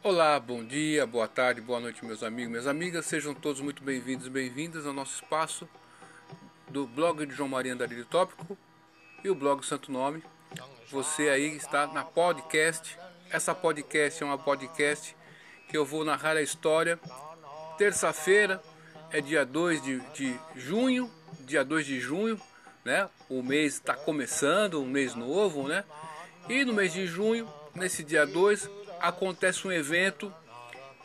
Olá, bom dia, boa tarde, boa noite, meus amigos, minhas amigas. Sejam todos muito bem-vindos e bem-vindas ao nosso espaço do blog de João Maria Andarilho Tópico e o blog Santo Nome. Você aí está na podcast. Essa podcast é uma podcast que eu vou narrar a história. Terça-feira é dia 2 de, de junho, dia 2 de junho, né? O mês está começando, um mês novo, né? E no mês de junho, nesse dia 2, acontece um evento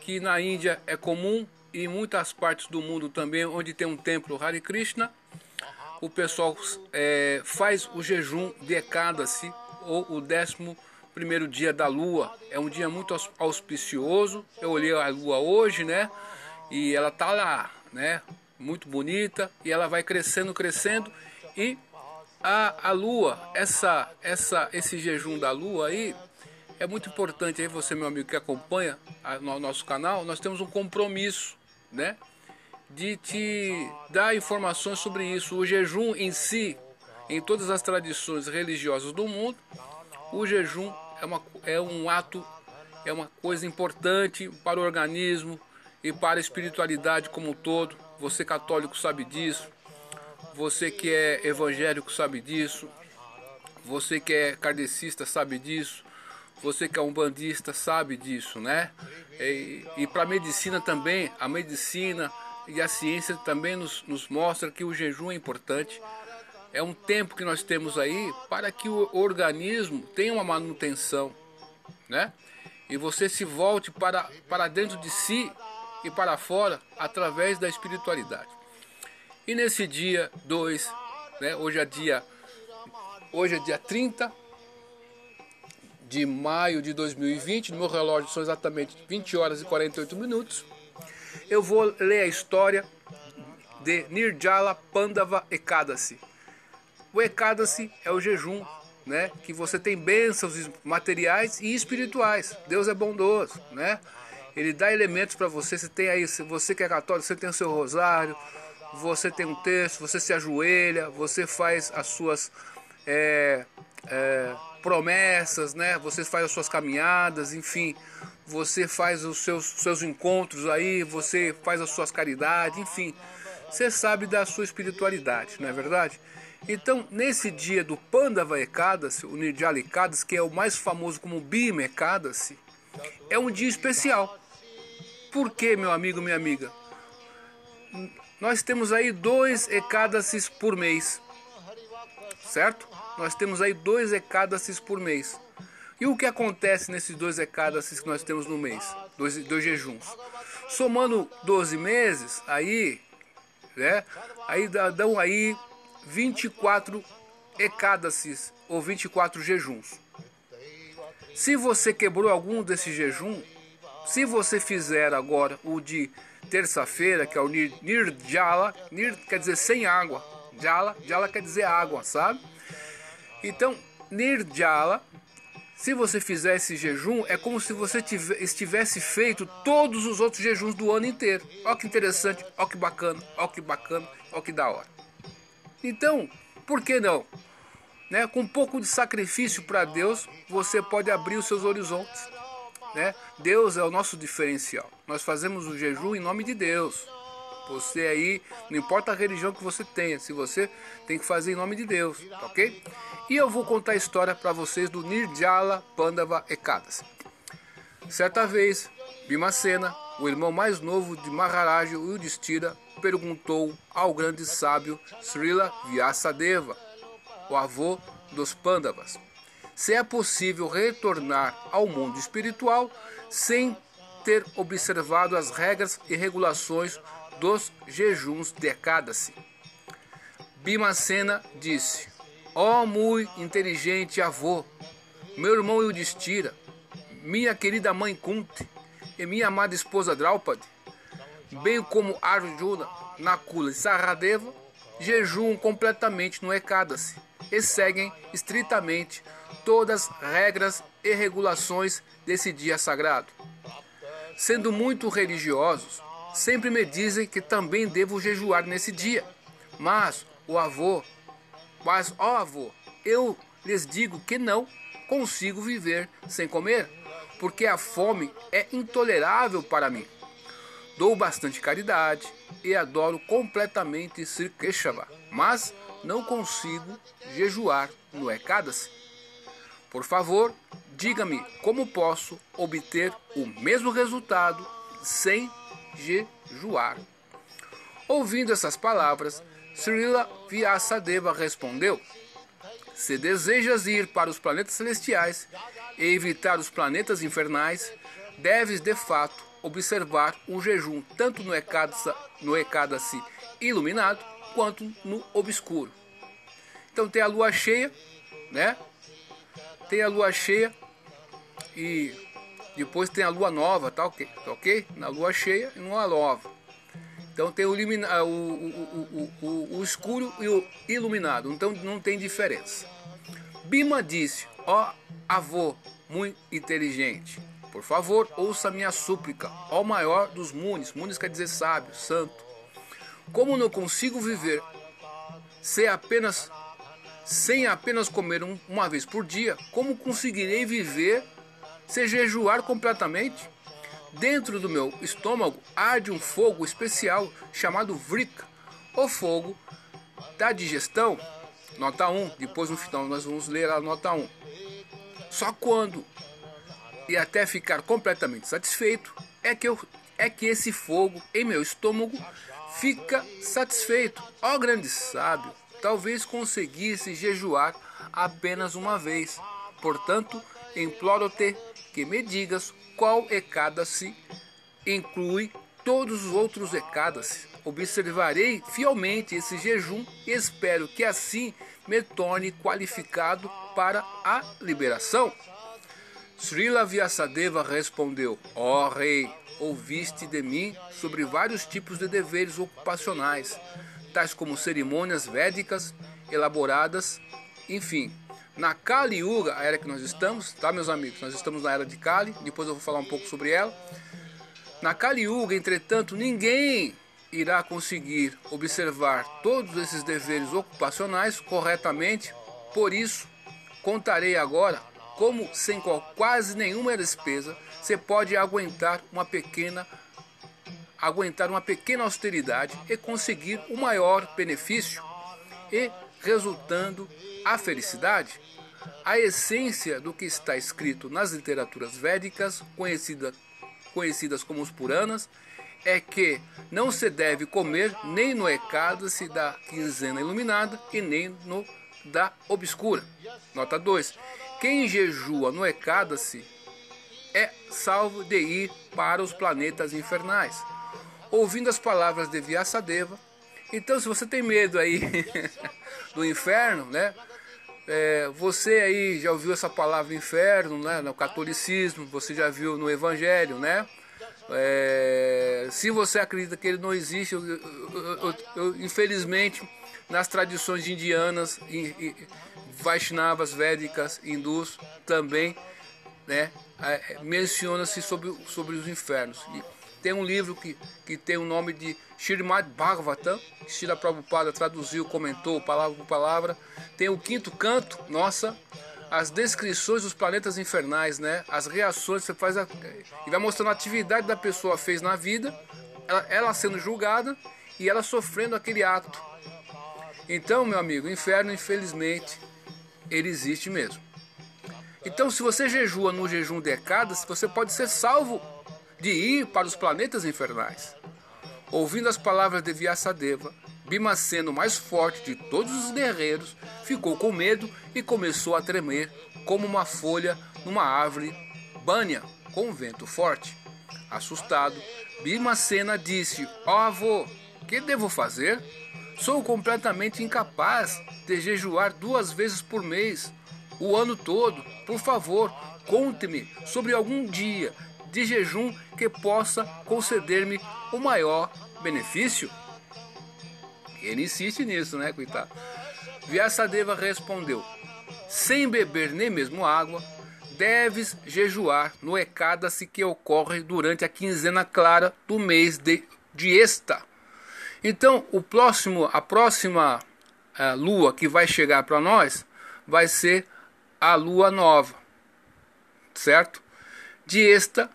que na Índia é comum e em muitas partes do mundo também, onde tem um templo Hare Krishna, o pessoal é, faz o jejum de Ekadasi, ou o décimo primeiro dia da lua. É um dia muito auspicioso. Eu olhei a lua hoje, né? E ela tá lá, né? Muito bonita e ela vai crescendo, crescendo e a, a lua, essa, essa, esse jejum da lua aí é muito importante aí você, meu amigo que acompanha o nosso canal, nós temos um compromisso, né? De te dar informações sobre isso. O jejum em si, em todas as tradições religiosas do mundo, o jejum é, uma, é um ato, é uma coisa importante para o organismo e para a espiritualidade como um todo. Você católico sabe disso, você que é evangélico sabe disso, você que é kardecista sabe disso, você que é um bandista sabe disso, né? E, e para a medicina também, a medicina e a ciência também nos, nos mostra que o jejum é importante. É um tempo que nós temos aí para que o organismo tenha uma manutenção, né? E você se volte para, para dentro de si e para fora através da espiritualidade. E nesse dia 2, né, hoje é dia hoje é dia 30 de maio de 2020, no meu relógio são exatamente 20 horas e 48 minutos. Eu vou ler a história de Nirjala Pandava Ekadasi. O Ekadasi é o jejum, né, que você tem bênçãos materiais e espirituais. Deus é bondoso, né? Ele dá elementos para você. Você tem aí, você que é católico, você tem o seu rosário, você tem um texto, você se ajoelha, você faz as suas é, é, promessas, né? Você faz as suas caminhadas, enfim, você faz os seus, seus encontros aí, você faz as suas caridades, enfim, você sabe da sua espiritualidade, não é verdade? Então, nesse dia do Pandava Ekadasi, o Nirjala Ekadasi, que é o mais famoso como Bhima Ekadasi, é um dia especial. Por quê, meu amigo, minha amiga? Nós temos aí dois Ekadasis por mês, certo? Nós temos aí dois ecádaces por mês. E o que acontece nesses dois ecádaces que nós temos no mês? Dois, dois jejuns. Somando 12 meses, aí, né? Aí dão aí 24 ecádaces ou 24 jejuns. Se você quebrou algum desses jejum, se você fizer agora o de terça-feira, que é o Nir, Nirjala, Nir quer dizer sem água, Jala, Jala quer dizer água, sabe? Então, Nirjala, se você fizer esse jejum, é como se você estivesse feito todos os outros jejuns do ano inteiro. Olha que interessante, olha que bacana, olha que bacana, olha que da hora. Então, por que não? Né? Com um pouco de sacrifício para Deus, você pode abrir os seus horizontes. Né? Deus é o nosso diferencial. Nós fazemos o jejum em nome de Deus. Você aí, não importa a religião que você tenha, se você tem que fazer em nome de Deus, tá ok? E eu vou contar a história para vocês do Nirjala Pandava Ekadasi. Certa vez, Bimacena, o irmão mais novo de Maharaja Yudhishthira, perguntou ao grande sábio Srila Vyasadeva, o avô dos Pandavas, se é possível retornar ao mundo espiritual sem ter observado as regras e regulações dos jejuns de Ekadasi. Bimacena disse: Ó oh, muito inteligente avô, meu irmão Yudhishthira, minha querida mãe Kunti e minha amada esposa Draupadi, bem como Arjuna, Nakula e Saradeva, jejuam completamente no Ekadasi e seguem estritamente todas as regras e regulações desse dia sagrado. Sendo muito religiosos, Sempre me dizem que também devo jejuar nesse dia. Mas o avô, mas ó avô, eu lhes digo que não consigo viver sem comer, porque a fome é intolerável para mim. Dou bastante caridade e adoro completamente Sri Keshava, mas não consigo jejuar no Ekadasi. Por favor, diga-me como posso obter o mesmo resultado sem jejuar. Ouvindo essas palavras, Srila Vyasadeva respondeu: Se desejas ir para os planetas celestiais e evitar os planetas infernais, deves de fato observar um jejum tanto no Ekadasi, no Ekadasi iluminado quanto no obscuro. Então tem a lua cheia, né? Tem a lua cheia e depois tem a lua nova, tá ok? Tá ok? Na lua cheia e numa nova. Então tem o, ilumina, o, o, o, o, escuro e o iluminado. Então não tem diferença. Bima disse: Ó avô muito inteligente, por favor, ouça minha súplica, ó maior dos munis. Munis quer dizer sábio, santo. Como não consigo viver sem apenas, sem apenas comer um, uma vez por dia, como conseguirei viver sem jejuar completamente? Dentro do meu estômago arde um fogo especial chamado Vrika, o fogo da digestão. Nota 1, depois no final nós vamos ler a nota 1. Só quando e até ficar completamente satisfeito é que, eu, é que esse fogo em meu estômago fica satisfeito. Ó grande sábio, talvez conseguisse jejuar apenas uma vez. Portanto, imploro-te que me digas qual Ekadasi inclui todos os outros Ekadasi. Observarei fielmente esse jejum e espero que assim me torne qualificado para a liberação. Srila Vyasadeva respondeu: Ó oh, rei, ouviste de mim sobre vários tipos de deveres ocupacionais, tais como cerimônias védicas elaboradas, enfim, na Kali Yuga, a era que nós estamos, tá, meus amigos? Nós estamos na era de Kali, depois eu vou falar um pouco sobre ela. Na Kali Yuga, entretanto, ninguém irá conseguir observar todos esses deveres ocupacionais corretamente, por isso, contarei agora como, sem quase nenhuma despesa, você pode aguentar uma pequena aguentar uma pequena austeridade e conseguir o maior benefício e resultando a felicidade, a essência do que está escrito nas literaturas védicas, conhecida, conhecidas como os Puranas, é que não se deve comer nem no Ekadasi da quinzena iluminada e nem no da obscura. Nota 2. Quem jejua no Ekadasi é salvo de ir para os planetas infernais. Ouvindo as palavras de Vyasadeva, então se você tem medo aí do inferno, né? É, você aí já ouviu essa palavra inferno, né? No catolicismo, você já viu no Evangelho, né? É, se você acredita que ele não existe, eu, eu, eu, infelizmente, nas tradições indianas, Vaishnavas, Védicas, hindus, também né, é, menciona-se sobre, sobre os infernos. E tem um livro que, que tem o nome de Srimad Bhagavatam, que Shira Prabhupada traduziu, comentou palavra por palavra. Tem o quinto canto, nossa, as descrições dos planetas infernais, né? As reações você faz a, e vai mostrando a atividade da pessoa fez na vida, ela, ela sendo julgada e ela sofrendo aquele ato. Então, meu amigo, o inferno, infelizmente, ele existe mesmo. Então, se você jejua no jejum de Ekadas, você pode ser salvo de ir para os planetas infernais. Ouvindo as palavras de Vyasadeva, Bima, sendo mais forte de todos os guerreiros, ficou com medo e começou a tremer como uma folha numa árvore banha com um vento forte. Assustado, Bimacena disse: Ó oh, avô, que devo fazer? Sou completamente incapaz de jejuar duas vezes por mês, o ano todo. Por favor, conte-me sobre algum dia de jejum que possa conceder-me o maior benefício? Ele insiste nisso, né, coitado? Vyasadeva respondeu: Sem beber nem mesmo água, deves jejuar no Ekadasi que ocorre durante a quinzena clara do mês de, de Esta. Então, o próximo, a próxima uh, lua que vai chegar para nós vai ser a lua nova, certo? de esta,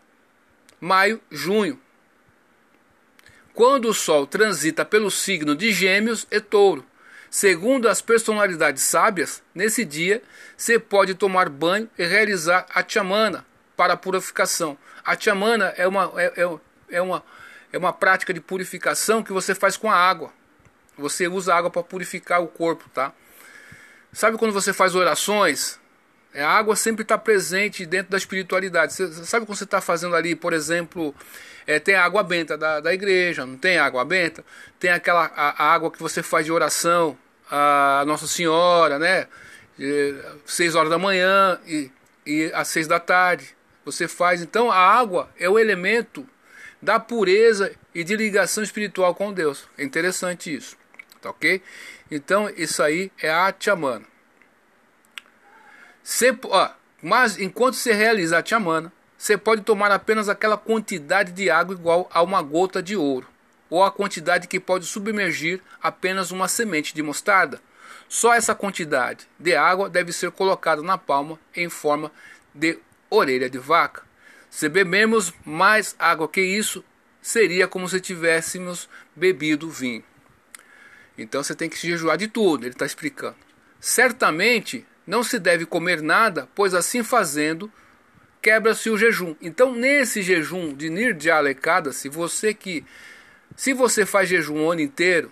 maio, junho. Quando o Sol transita pelo signo de Gêmeos e Touro. Segundo as personalidades sábias, nesse dia você pode tomar banho e realizar a chamana para a purificação. A chamana é uma, é, é, é uma, é uma prática de purificação que você faz com a água. Você usa água para purificar o corpo, tá? Sabe quando você faz orações? É, a água sempre está presente dentro da espiritualidade. Você, sabe quando você está fazendo ali, por exemplo, é, tem a água benta da, da igreja, não tem água benta? Tem aquela a, a água que você faz de oração, a Nossa Senhora, né? Seis horas da manhã e, e às seis da tarde. Você faz. Então a água é o elemento da pureza e de ligação espiritual com Deus. É interessante isso. Tá ok? Então isso aí é a chamana. Você, ó, mas enquanto você realiza a chamana, você pode tomar apenas aquela quantidade de água igual a uma gota de ouro, ou a quantidade que pode submergir apenas uma semente de mostarda. Só essa quantidade de água deve ser colocada na palma em forma de orelha de vaca. Se bebemos mais água que isso, seria como se tivéssemos bebido vinho. Então você tem que se jejuar de tudo, ele está explicando. Certamente não se deve comer nada, pois assim fazendo quebra-se o jejum. Então, nesse jejum de Nirjalecada, se você que se você faz jejum o ano inteiro,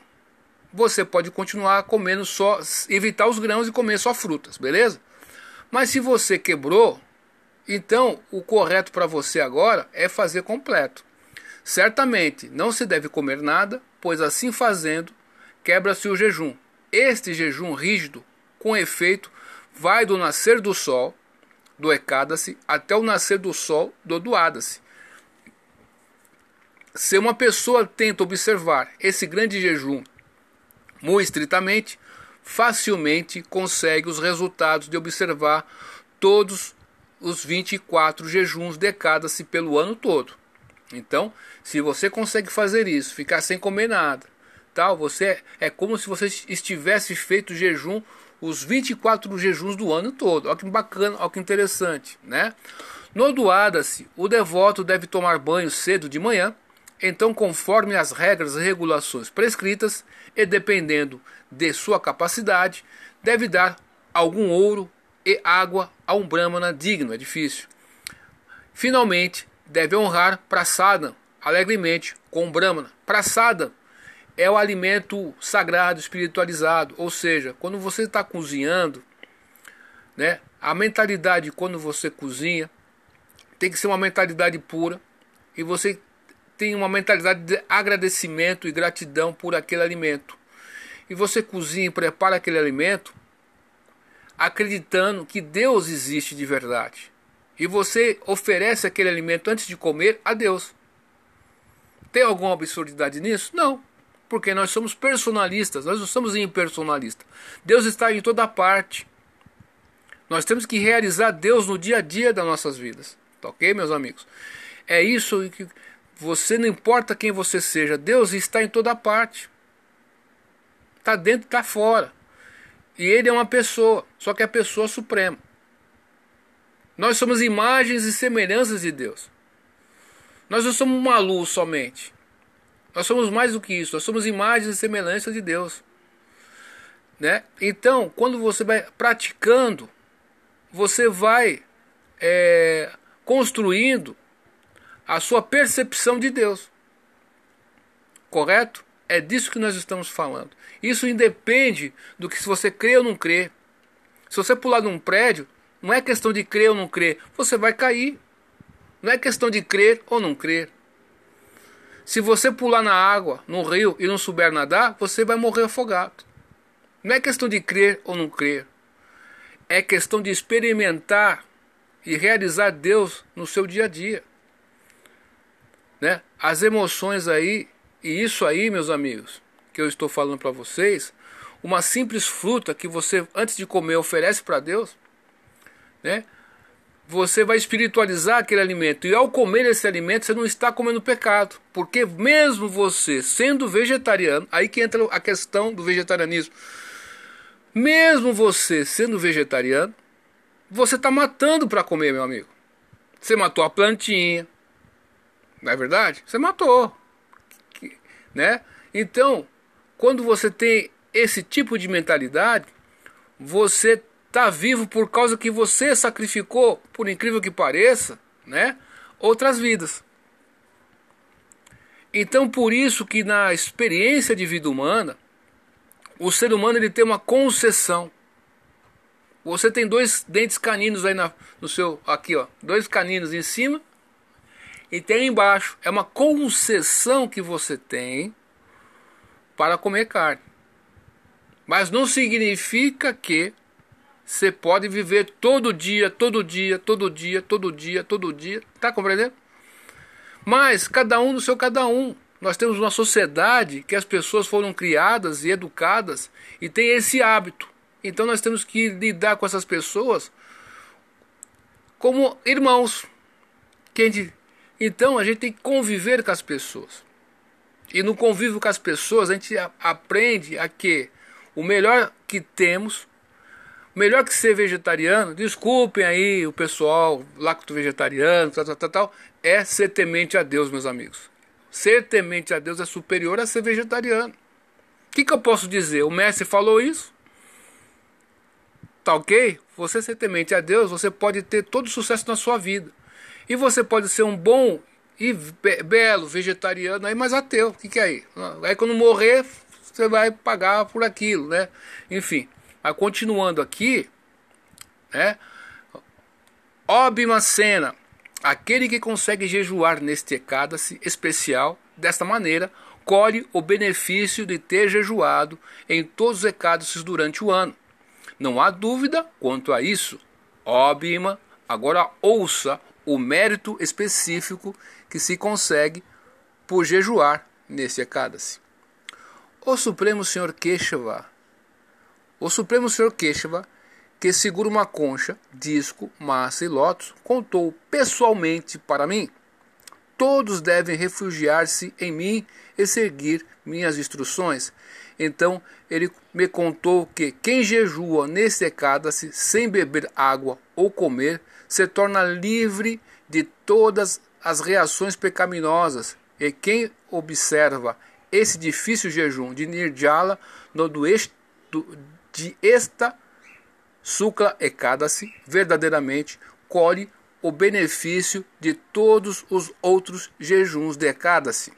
você pode continuar comendo só, evitar os grãos e comer só frutas, beleza? Mas se você quebrou, então o correto para você agora é fazer completo. Certamente não se deve comer nada, pois assim fazendo quebra-se o jejum. Este jejum rígido, com efeito, vai do nascer do sol, do Ecada-se, até o nascer do sol, do Doada-se. Se uma pessoa tenta observar esse grande jejum muito estritamente, facilmente consegue os resultados de observar todos os 24 jejuns decada-se pelo ano todo. Então, se você consegue fazer isso, ficar sem comer nada, tal, você é, é como se você estivesse feito jejum os 24 jejuns do ano todo. Olha que bacana, olha que interessante, né? No doada-se, o devoto deve tomar banho cedo de manhã, então conforme as regras e regulações prescritas e dependendo de sua capacidade, deve dar algum ouro e água a um brahmana digno, é difícil. Finalmente, deve honrar prasada alegremente com o brahmana. Prasada é o alimento sagrado, espiritualizado. Ou seja, quando você está cozinhando, né, a mentalidade quando você cozinha tem que ser uma mentalidade pura e você tem uma mentalidade de agradecimento e gratidão por aquele alimento. E você cozinha e prepara aquele alimento acreditando que Deus existe de verdade. E você oferece aquele alimento antes de comer a Deus. Tem alguma absurdidade nisso? Não. Porque nós somos personalistas, nós não somos impersonalistas. Deus está em toda parte. Nós temos que realizar Deus no dia a dia das nossas vidas. Tá ok, meus amigos? É isso que você não importa quem você seja, Deus está em toda parte. Está dentro, está fora. E ele é uma pessoa, só que é a pessoa suprema. Nós somos imagens e semelhanças de Deus. Nós não somos uma luz somente. Nós somos mais do que isso, nós somos imagens e semelhanças de Deus. Né? Então, quando você vai praticando, você vai é, construindo a sua percepção de Deus. Correto? É disso que nós estamos falando. Isso independe do que se você crê ou não crê. Se você pular de um prédio, não é questão de crer ou não crer, você vai cair. Não é questão de crer ou não crer. Se você pular na água, no rio e não souber nadar, você vai morrer afogado. Não é questão de crer ou não crer. É questão de experimentar e realizar Deus no seu dia a dia. Né? As emoções aí, e isso aí, meus amigos, que eu estou falando para vocês, uma simples fruta que você antes de comer oferece para Deus, né? Você vai espiritualizar aquele alimento. E ao comer esse alimento, você não está comendo pecado. Porque mesmo você sendo vegetariano, aí que entra a questão do vegetarianismo. Mesmo você sendo vegetariano, você está matando para comer, meu amigo. Você matou a plantinha. Não é verdade? Você matou. Né? Então, quando você tem esse tipo de mentalidade, você está vivo por causa que você sacrificou, por incrível que pareça, né? outras vidas. Então, por isso que na experiência de vida humana, o ser humano ele tem uma concessão. Você tem dois dentes caninos aí na, no seu aqui, ó, dois caninos em cima e tem embaixo. É uma concessão que você tem para comer carne. Mas não significa que você pode viver todo dia, todo dia, todo dia, todo dia, todo dia. Tá compreendendo? Mas cada um no seu cada um. Nós temos uma sociedade que as pessoas foram criadas e educadas e tem esse hábito. Então nós temos que lidar com essas pessoas como irmãos. Então a gente tem que conviver com as pessoas. E no convívio com as pessoas a gente aprende a que o melhor que temos, melhor que ser vegetariano, desculpem aí o pessoal lacto vegetariano, tal, tal, tal, tal é ser temente a Deus, meus amigos. Ser temente a Deus é superior a ser vegetariano. O que, que eu posso dizer? O mestre falou isso. Tá ok? Você ser temente a Deus, você pode ter todo o sucesso na sua vida. E você pode ser um bom e belo vegetariano aí, mas ateu. O que, que é aí? Aí quando morrer, você vai pagar por aquilo, né? Enfim. Mas continuando aqui, né? Obimacena Aquele que consegue jejuar neste ecádace especial, desta maneira, colhe o benefício de ter jejuado em todos os ecádaces durante o ano. Não há dúvida quanto a isso. Óbima, agora ouça o mérito específico que se consegue por jejuar nesse ecádace. O Supremo Senhor Keshava, o Supremo Senhor Keshava que segura uma concha, disco, massa e lótus, contou pessoalmente para mim. Todos devem refugiar-se em mim e seguir minhas instruções. Então ele me contou que quem jejua nesse se sem beber água ou comer se torna livre de todas as reações pecaminosas. E quem observa esse difícil jejum de Nirjala no do, de esta Sukla Ekadasi verdadeiramente colhe o benefício de todos os outros jejuns de Ekadasi.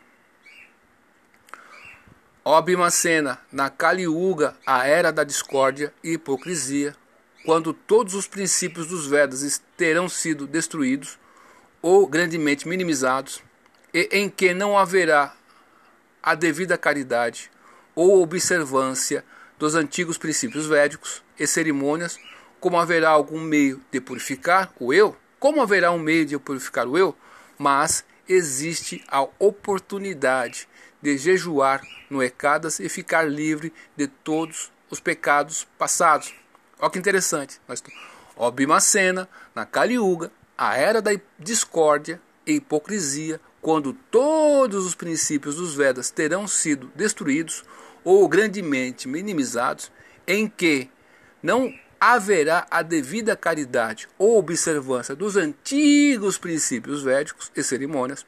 Obimacena, na Kali Yuga, a era da discórdia e hipocrisia, quando todos os princípios dos Vedas terão sido destruídos ou grandemente minimizados, e em que não haverá a devida caridade ou observância dos antigos princípios védicos e cerimônias, como haverá algum meio de purificar o eu? Como haverá um meio de purificar o eu? Mas existe a oportunidade de jejuar no Ecadas e ficar livre de todos os pecados passados. Olha que interessante. Ó Bimacena, na Kali Yuga, a era da discórdia e hipocrisia, quando todos os princípios dos Vedas terão sido destruídos, ou grandemente minimizados, em que não haverá a devida caridade ou observância dos antigos princípios védicos e cerimônias,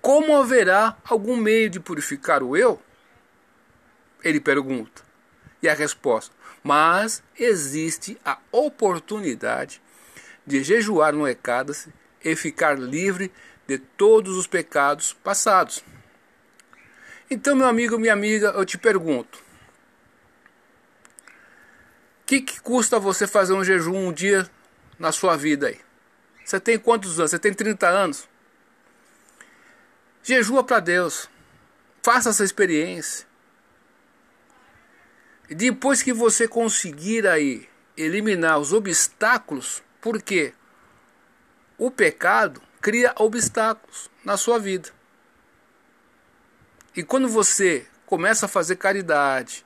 como haverá algum meio de purificar o eu? Ele pergunta. E a resposta: mas existe a oportunidade de jejuar no Ecádace e ficar livre de todos os pecados passados. Então, meu amigo, minha amiga, eu te pergunto: o que, que custa você fazer um jejum um dia na sua vida aí? Você tem quantos anos? Você tem 30 anos? Jejua para Deus. Faça essa experiência. E depois que você conseguir aí eliminar os obstáculos, porque o pecado cria obstáculos na sua vida. E quando você começa a fazer caridade,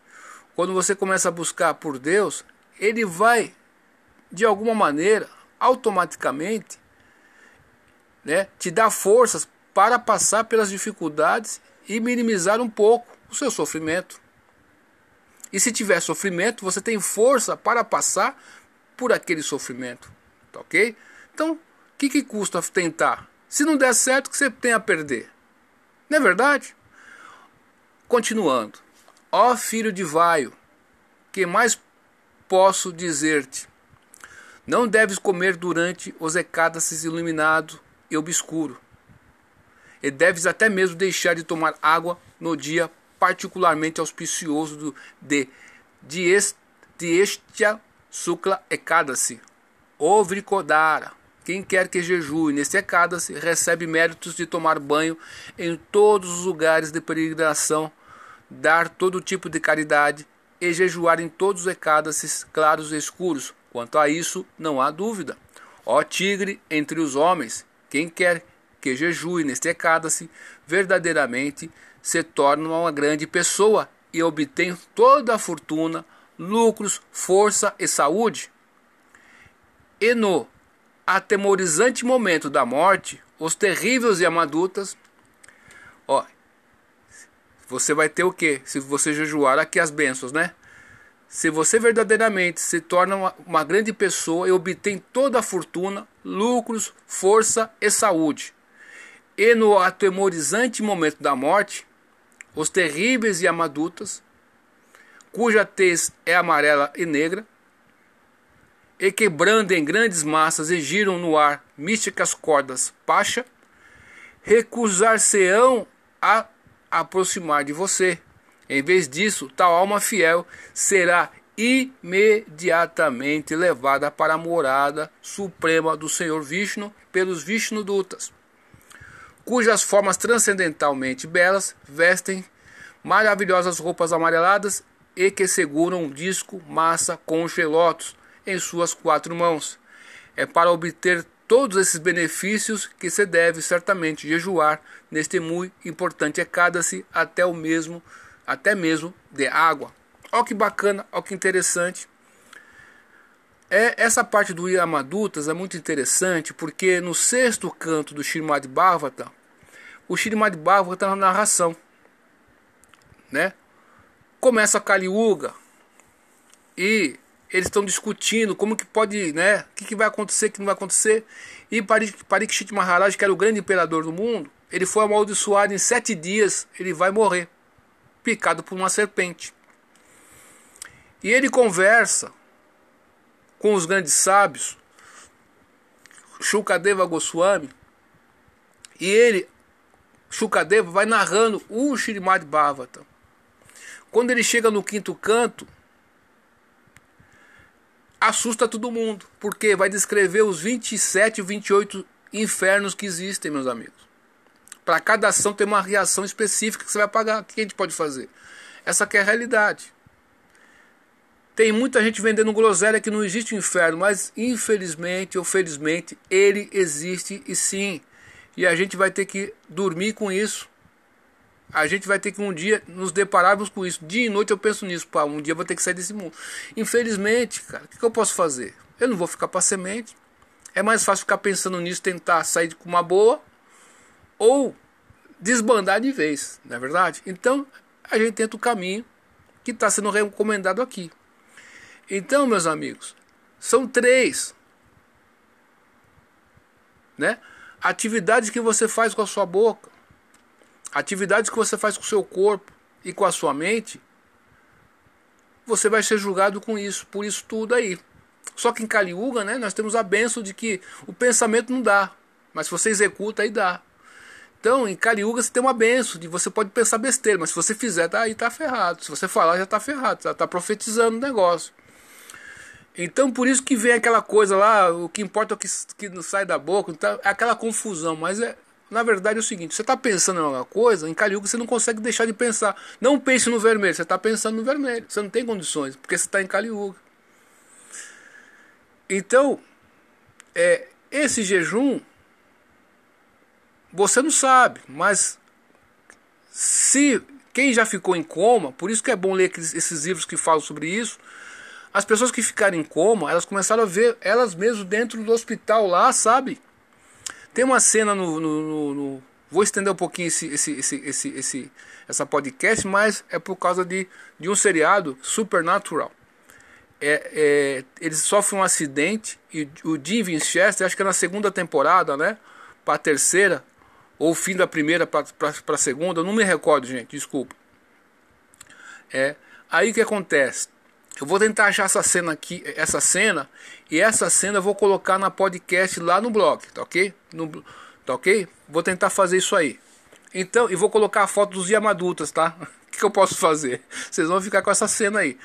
quando você começa a buscar por Deus, ele vai, de alguma maneira, automaticamente, né, te dar forças para passar pelas dificuldades e minimizar um pouco o seu sofrimento. E se tiver sofrimento, você tem força para passar por aquele sofrimento, tá ok? Então, O que, que custa tentar? Se não der certo, o que você tem a perder? Não é verdade? Continuando. Ó filho de vaio, que mais posso dizer-te? Não deves comer durante os ecádaces iluminado e obscuro. E deves até mesmo deixar de tomar água no dia particularmente auspicioso do, de Diestia Sukla Ekadasi, ou Vricodara. Quem quer que jejue neste Ekadasi recebe méritos de tomar banho em todos os lugares de peregrinação, dar todo tipo de caridade e jejuar em todos os Ekadasis claros e escuros, Quanto a isso, não há dúvida. Ó tigre entre os homens, quem quer que jejue neste se verdadeiramente se torna uma grande pessoa e obtém toda a fortuna, lucros, força e saúde. E no atemorizante momento da morte, os terríveis Yamadutas, ó, você vai ter o que? Se você jejuar aqui as bênçãos, né? Se você verdadeiramente se torna uma, uma grande pessoa e obtém toda a fortuna, lucros, força e saúde, e no atemorizante momento da morte, os terríveis e amadutas, cuja tez é amarela e negra, e que brandem grandes massas e giram no ar místicas cordas pacha, recusar-se-ão a aproximar de você, em vez disso, tal alma fiel será imediatamente levada para a morada suprema do Senhor Vishnu pelos Vishnudutas, cujas formas transcendentalmente belas vestem maravilhosas roupas amareladas e que seguram um disco massa com gelotos em suas quatro mãos. É para obter todos esses benefícios que se deve certamente jejuar neste muito importante Ekadasi até o mesmo até mesmo de água. Olha que bacana, olha que interessante. É, essa parte do Yamadutas é muito interessante porque no sexto canto do Srimad Bhagavatam, o Srimad Bhagavatam está na narração. Né? Começa a Kali Yuga e eles estão discutindo como que pode, né, o que, que vai acontecer, o que não vai acontecer. E Parikshit Maharaj, que era o grande imperador do mundo, ele foi amaldiçoado em sete dias, ele vai morrer picado por uma serpente. E ele conversa com os grandes sábios, Shukadeva Goswami, e ele, Shukadeva, vai narrando o Shirimad Bhavatam. Quando ele chega no quinto canto, assusta todo mundo, porque vai descrever os 27 ou 28 infernos que existem, meus amigos. Para cada ação tem uma reação específica que você vai pagar. O que a gente pode fazer? Essa é a realidade. Tem muita gente vendendo groselha que não existe o inferno, mas infelizmente ou felizmente ele existe e sim. E a gente vai ter que dormir com isso. A gente vai ter que um dia nos depararmos com isso. Dia e noite eu penso nisso. Pá, um dia eu vou ter que sair desse mundo. Infelizmente, cara, o que, que eu posso fazer? Eu não vou ficar para semente. É mais fácil ficar pensando nisso, tentar sair com uma boa ou desbandar de vez, não é verdade? Então a gente tenta o caminho que está sendo recomendado aqui. Então, meus amigos, são três né? atividades que você faz com a sua boca, atividades que você faz com o seu corpo e com a sua mente. Você vai ser julgado com isso, por isso tudo aí. Só que em Kali Yuga, né, nós temos a benção de que o pensamento não dá, mas se você executa, aí dá. Então, em Cariúga você tem uma benção, de você pode pensar besteira, mas se você fizer, tá, aí tá ferrado. Se você falar, já tá ferrado, já tá profetizando o negócio. Então, por isso que vem aquela coisa lá, o que importa é o que, que sai da boca, então, é aquela confusão, mas é, na verdade é o seguinte, você está pensando em alguma coisa, em Cariúga você não consegue deixar de pensar. Não pense no vermelho, você está pensando no vermelho, você não tem condições, porque você está em Cariúga. Então, é, esse jejum você não sabe, mas se quem já ficou em coma, por isso que é bom ler esses livros que falam sobre isso. As pessoas que ficaram em coma, elas começaram a ver elas mesmas dentro do hospital lá, sabe? Tem uma cena no, no, no, no vou estender um pouquinho esse, esse, esse, esse, esse, essa podcast, mas é por causa de, de um seriado Supernatural. é, é, ele sofre um acidente e o Jim Winchester, acho que é na segunda temporada, né? Para a terceira, ou fim da primeira para a segunda, não me recordo, gente, desculpa. É, aí o que acontece? Eu vou tentar achar essa cena aqui, essa cena, e essa cena eu vou colocar na podcast lá no blog, tá ok? No, tá ok? Vou tentar fazer isso aí. Então, e vou colocar a foto dos Yamadutas, tá? O que, que eu posso fazer? Vocês vão ficar com essa cena aí.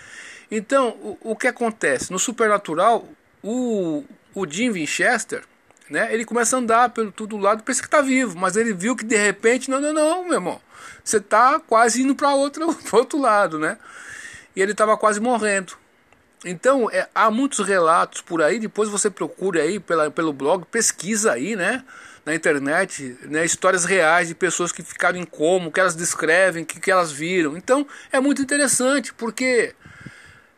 Então, o, o que acontece? No Supernatural, o, o Jim Winchester, né? Ele começa a andar pelo tudo lado, pensa que tá vivo, mas ele viu que de repente, não, não, não, meu irmão, você tá quase indo para outro, outro lado, né? E ele estava quase morrendo. Então, é, há muitos relatos por aí, depois você procura aí pela, pelo blog, pesquisa aí, né? na internet né, histórias reais de pessoas que ficaram em como, que elas descrevem, que, que elas viram. Então é muito interessante, porque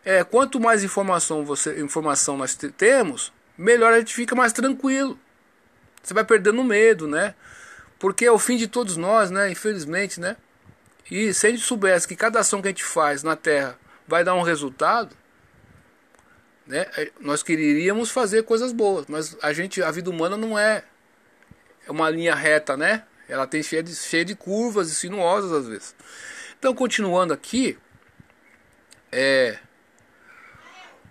é, quanto mais informação, você, informação nós temos, melhor a gente fica mais tranquilo. Você vai perdendo medo, né? Porque é o fim de todos nós, né? Infelizmente, né? E se a gente soubesse que cada ação que a gente faz na Terra vai dar um resultado, né? Nós queríamos fazer coisas boas, mas a gente, a vida humana não é é uma linha reta, né? Ela tem cheia de, cheia de curvas e sinuosas às vezes. Então, continuando aqui, é,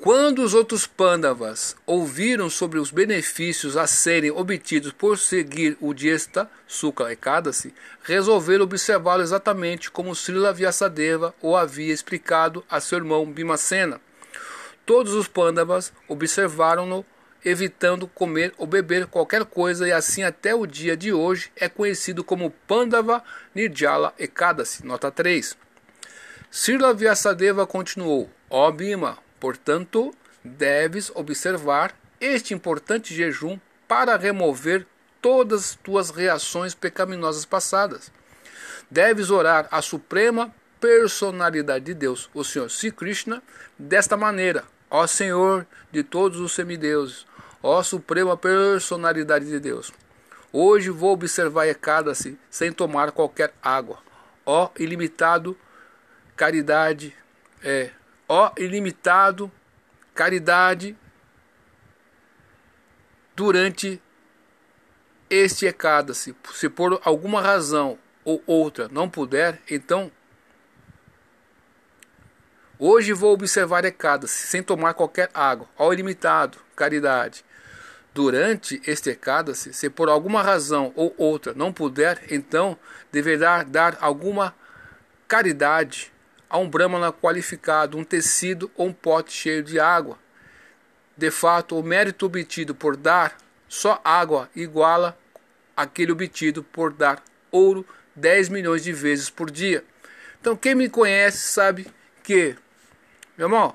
quando os outros Pandavas ouviram sobre os benefícios a serem obtidos por seguir o Diesta Sukla Ekadasi, resolveram observá-lo exatamente como Srila Vyasadeva o havia explicado a seu irmão Bhimacena. Todos os Pandavas observaram-no evitando comer ou beber qualquer coisa e assim até o dia de hoje é conhecido como Pandava Nirjala Ekadasi, nota 3. Srila Vyasadeva continuou, ó oh, Bima, portanto, deves observar este importante jejum para remover todas as tuas reações pecaminosas passadas. Deves orar a suprema personalidade de Deus, o Senhor Sri Krishna, desta maneira: Ó Senhor de todos os semideuses, ó suprema personalidade de Deus. Hoje vou observar Ekadasi sem tomar qualquer água. Ó ilimitado caridade, é, ó ilimitado caridade durante este Ekadasi. Se por alguma razão ou outra não puder, então Hoje vou observar Ekadasi sem tomar qualquer água. Ó ilimitado, caridade. Durante este Ekadasi, se por alguma razão ou outra não puder, então deverá dar alguma caridade a um Brahmana qualificado, um tecido ou um pote cheio de água. De fato, o mérito obtido por dar só água iguala aquele obtido por dar ouro 10 milhões de vezes por dia. Então, quem me conhece sabe que, meu irmão,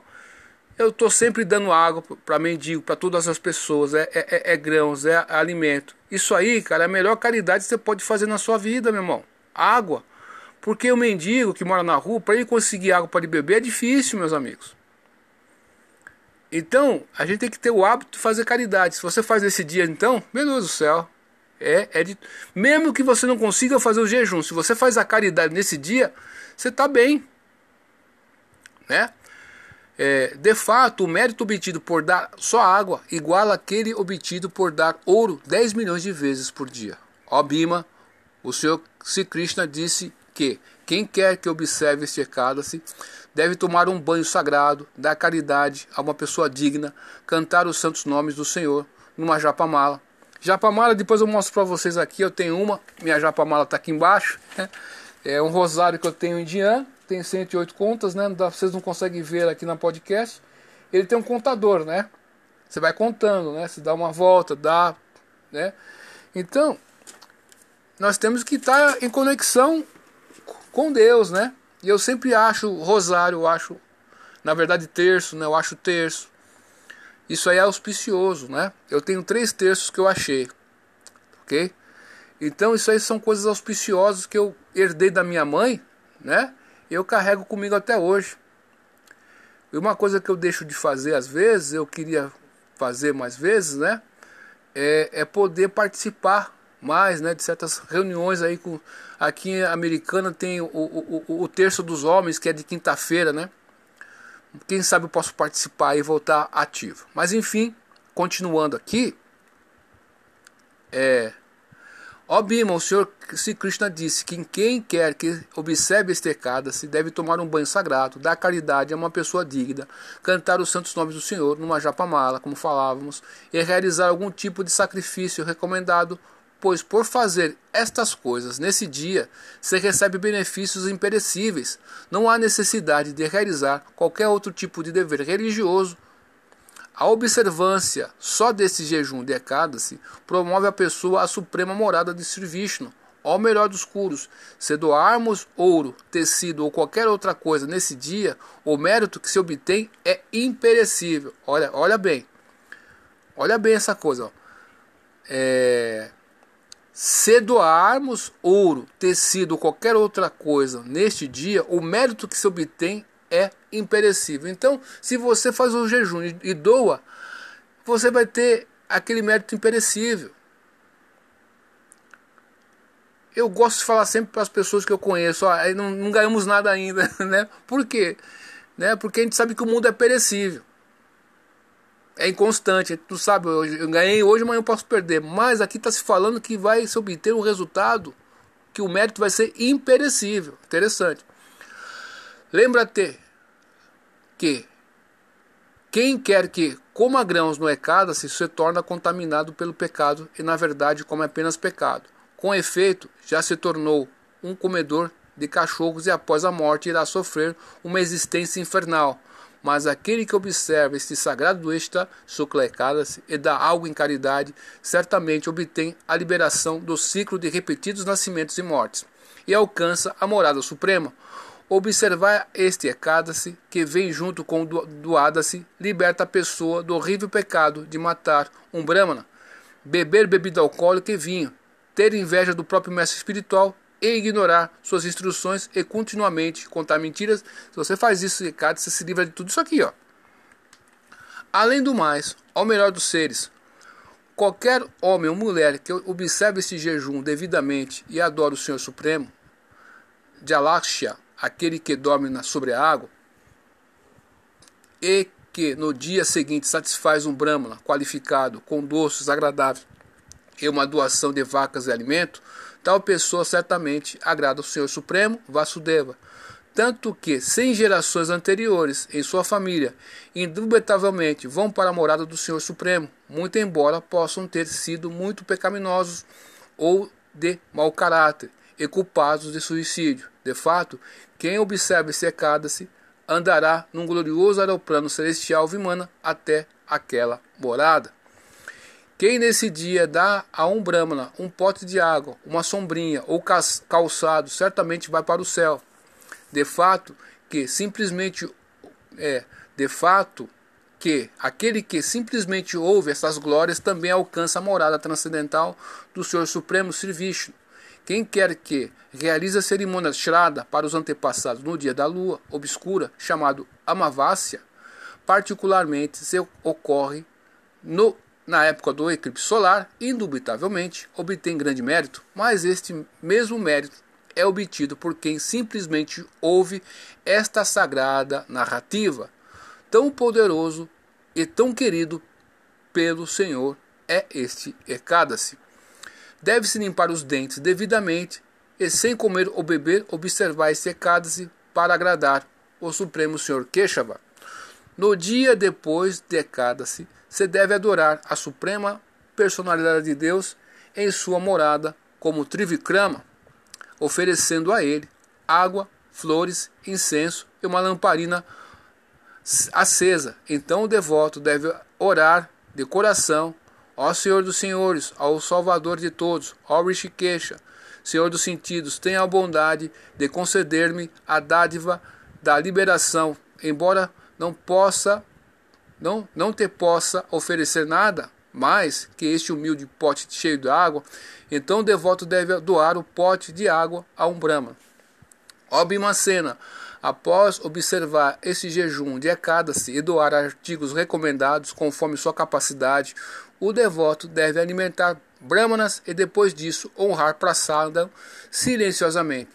eu estou sempre dando água para mendigo, para todas as pessoas. É, é, é, é, grãos, é alimento. Isso aí, cara, é a melhor caridade que você pode fazer na sua vida, meu irmão. Água. Porque o mendigo que mora na rua, para ele conseguir água para ele beber, é difícil, meus amigos. Então, a gente tem que ter o hábito de fazer caridade. Se você faz esse dia, então, meu Deus do céu. É, é de... Mesmo que você não consiga fazer o jejum, se você faz a caridade nesse dia, você está bem. Né? É, de fato, o mérito obtido por dar só água iguala aquele obtido por dar ouro 10 milhões de vezes por dia. Ó Bima, o Senhor Sri Krishna disse que quem quer que observe este Ekadasi deve tomar um banho sagrado, dar caridade a uma pessoa digna, cantar os santos nomes do Senhor numa japamala. Japamala, depois eu mostro para vocês aqui, eu tenho uma, minha japamala está aqui embaixo. É um rosário que eu tenho indiano tem 108 contas, né? Vocês não conseguem ver aqui na podcast. Ele tem um contador, né? Você vai contando, né? Se dá uma volta, dá, né? Então, nós temos que estar em conexão com Deus, né? E eu sempre acho rosário, eu acho, na verdade, terço, né? Eu acho terço. Isso aí é auspicioso, né? Eu tenho três terços que eu achei, ok? Então, isso aí são coisas auspiciosas que eu herdei da minha mãe, né? eu carrego comigo até hoje. E uma coisa que eu deixo de fazer às vezes, eu queria fazer mais vezes, né? É, é poder participar mais, né? De certas reuniões aí com aqui em Americana tem o, o, o, terço dos homens que é de quinta-feira, né? Quem sabe eu posso participar e voltar ativo. Mas enfim, continuando aqui, é, Ó Bima, o Senhor Sri Krishna disse que quem quer que observe este recado se deve tomar um banho sagrado, dar caridade a uma pessoa digna, cantar os santos nomes do Senhor numa japamala, como falávamos, e realizar algum tipo de sacrifício recomendado, pois por fazer estas coisas nesse dia se recebe benefícios imperecíveis. Não há necessidade de realizar qualquer outro tipo de dever religioso a observância só desse jejum de Ekadasi promove a pessoa à suprema morada de Sri Vishnu, ao melhor dos curos. Se doarmos ouro, tecido ou qualquer outra coisa nesse dia, o mérito que se obtém é imperecível. Olha, olha bem. Olha bem essa coisa. Ó. É, se doarmos ouro, tecido ou qualquer outra coisa neste dia, o mérito que se obtém é imperecível. Então, se você faz o jejum e doa, você vai ter aquele mérito imperecível. Eu gosto de falar sempre para as pessoas que eu conheço, ó, não, não ganhamos nada ainda, né? Por quê? Né? Porque a gente sabe que o mundo é perecível. É inconstante, tu sabe, eu, eu ganhei hoje, amanhã eu posso perder. Mas aqui está se falando que vai se obter um resultado, que o mérito vai ser imperecível. Interessante. Lembra-te que quem quer que coma grãos no Ecada-se se torna contaminado pelo pecado e na verdade come apenas pecado. Com efeito, já se tornou um comedor de cachorros e após a morte irá sofrer uma existência infernal. Mas aquele que observa este sagrado extra suclecada-se e dá algo em caridade, certamente obtém a liberação do ciclo de repetidos nascimentos e mortes e alcança a morada suprema, Observar este ecada-se, que vem junto com o doada-se, liberta a pessoa do horrível pecado de matar um brahmana, beber bebida alcoólica e vinho, ter inveja do próprio mestre espiritual e ignorar suas instruções e continuamente contar mentiras. Se você faz isso, ecada, você se livra de tudo isso aqui, ó. Além do mais, ao melhor dos seres, qualquer homem ou mulher que observe este jejum devidamente e adore o Senhor Supremo, de Alakshya, aquele que dorme na, sobre a água, e que no dia seguinte satisfaz um brahmana qualificado com doces agradáveis e uma doação de vacas e alimento, tal pessoa certamente agrada ao Senhor Supremo, Vasudeva. Tanto que, sem gerações anteriores em sua família, indubitavelmente vão para a morada do Senhor Supremo, muito embora possam ter sido muito pecaminosos ou de mau caráter e culpados de suicídio. De fato, quem observa e secada-se andará num glorioso aeroplano celestial Vimana até aquela morada. Quem nesse dia dá a um Brahmana um pote de água, uma sombrinha ou calçado, certamente vai para o céu. De fato, que simplesmente é, de fato que aquele que simplesmente ouve essas glórias também alcança a morada transcendental do Senhor Supremo Sri Vishnu. Quem quer que realize a cerimônia Shraddha para os antepassados no dia da lua obscura, chamado Amavasya, particularmente se ocorre no, na época do eclipse solar, indubitavelmente obtém grande mérito, mas este mesmo mérito é obtido por quem simplesmente ouve esta sagrada narrativa, tão poderoso e tão querido pelo Senhor é este Ekadasi. Deve-se limpar os dentes devidamente e, sem comer ou beber, observar e secar-se para agradar o Supremo Senhor Queixava. No dia depois de Ekadasi, se deve adorar a suprema personalidade de Deus em sua morada como Trivikrama, oferecendo a ele água, flores, incenso e uma lamparina acesa. Então o devoto deve orar de coração Ó Senhor dos Senhores, ao Salvador de todos, ó Rishikesha, Senhor dos sentidos, tenha a bondade de conceder-me a dádiva da liberação, embora não possa, não, não te possa oferecer nada mais que este humilde pote cheio de água, então o devoto deve doar o pote de água a um Brahma. Ó Bimacena, Após observar esse jejum de Ekadasi e doar artigos recomendados conforme sua capacidade, o devoto deve alimentar brahmanas e depois disso honrar Prasada silenciosamente.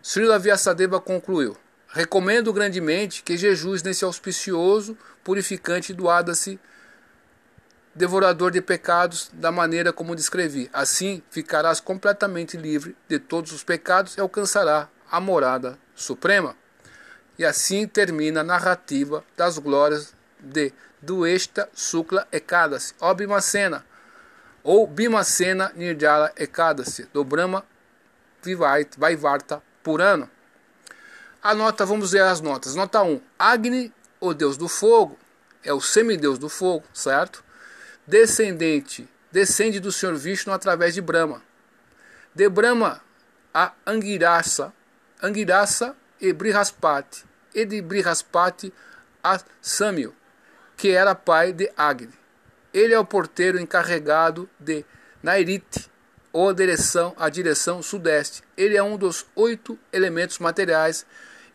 Srila Vyasadeva concluiu: Recomendo grandemente que Jesus nesse auspicioso purificante doada-se devorador de pecados da maneira como descrevi. Assim ficarás completamente livre de todos os pecados e alcançará a morada suprema. E assim termina a narrativa das glórias de Duesta Sukla Ekadasi, ou Bimacena, ou Bimacena Nirjala Ekadasi, do Brahma Vaivarta Purana. A nota, vamos ver as notas. Nota 1. Agni, o deus do fogo, é o semideus do fogo, certo? Descendente, descende do Senhor Vishnu através de Brahma. De Brahma a Angirasa, Angirasa e Brihaspati, e de Brihaspati a Samil, que era pai de Agni. Ele é o porteiro encarregado de Nairite, ou a direção, a direção sudeste. Ele é um dos oito elementos materiais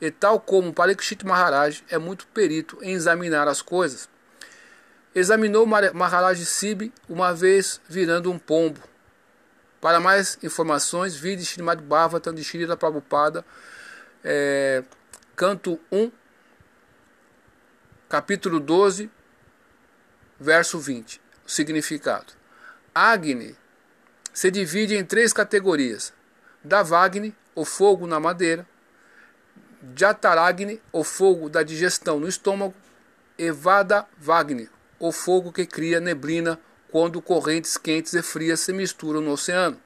e tal como Parikshit Maharaj é muito perito em examinar as coisas. Examinou Maharaj Sibi uma vez virando um pombo. Para mais informações, vide Srimad Bhavatam de Srila Prabhupada, é, canto 1, capítulo 12, verso 20. O significado. Agni se divide em três categorias: Davagni, o fogo na madeira, Jataragni, o fogo da digestão no estômago, e Vadavagni, o fogo que cria neblina quando correntes quentes e frias se misturam no oceano.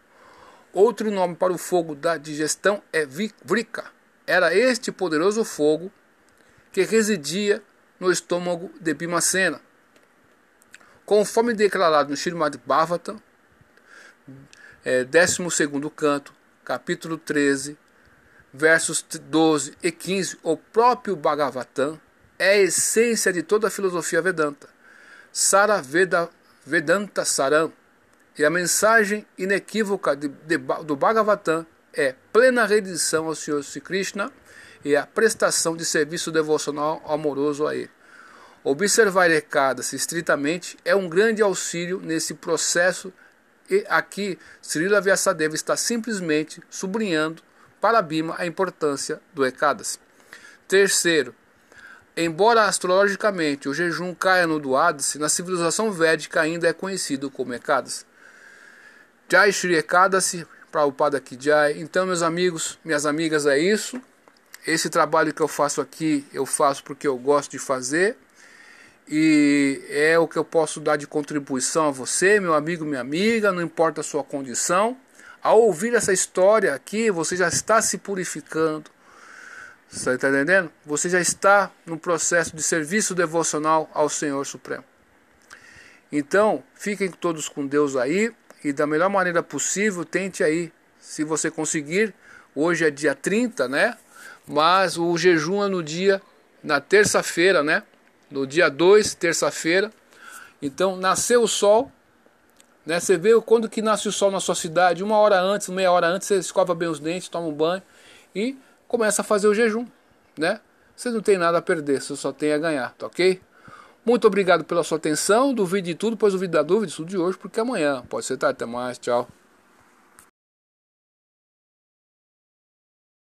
Outro nome para o fogo da digestão é Vrika. Era este poderoso fogo que residia no estômago de Bimacena. Conforme declarado no Srimad Bhavatam, é, 12 canto, capítulo 13, versos 12 e 15, o próprio Bhagavatam é a essência de toda a filosofia Vedanta. Sara Veda, Vedanta Saram. E a mensagem inequívoca de, de, do Bhagavatam é plena rendição ao Senhor Sri Krishna e a prestação de serviço devocional amoroso a Ele. Observar Ekadasi estritamente é um grande auxílio nesse processo e aqui, Srila Vyasadeva está simplesmente sublinhando para Bima a importância do Ekadasi. Terceiro, embora astrologicamente o jejum caia no Duadasi, na civilização védica ainda é conhecido como Ekadasi. Jai Shri Ekadasi, Prabhupada Kijai. Então, meus amigos, minhas amigas, é isso. Esse trabalho que eu faço aqui, eu faço porque eu gosto de fazer e é o que eu posso dar de contribuição a você, meu amigo, minha amiga, não importa a sua condição. Ao ouvir essa história aqui, você já está se purificando. Você está entendendo? Você já está no processo de serviço devocional ao Senhor Supremo. Então, fiquem todos com Deus aí e da melhor maneira possível, tente aí, se você conseguir. Hoje é dia 30, né? Mas o jejum é no dia, na terça-feira, né? no dia 2, terça-feira. Então, nasceu o sol. Né? Você vê quando que nasce o sol na sua cidade, uma hora antes, meia hora antes, você escova bem os dentes, toma um banho e começa a fazer o jejum. Né? Você não tem nada a perder, você só tem a ganhar, tá ok? Muito obrigado pela sua atenção. Duvide de tudo, pois duvide da dúvida, tudo de hoje, porque amanhã pode ser tarde. Até mais, tchau.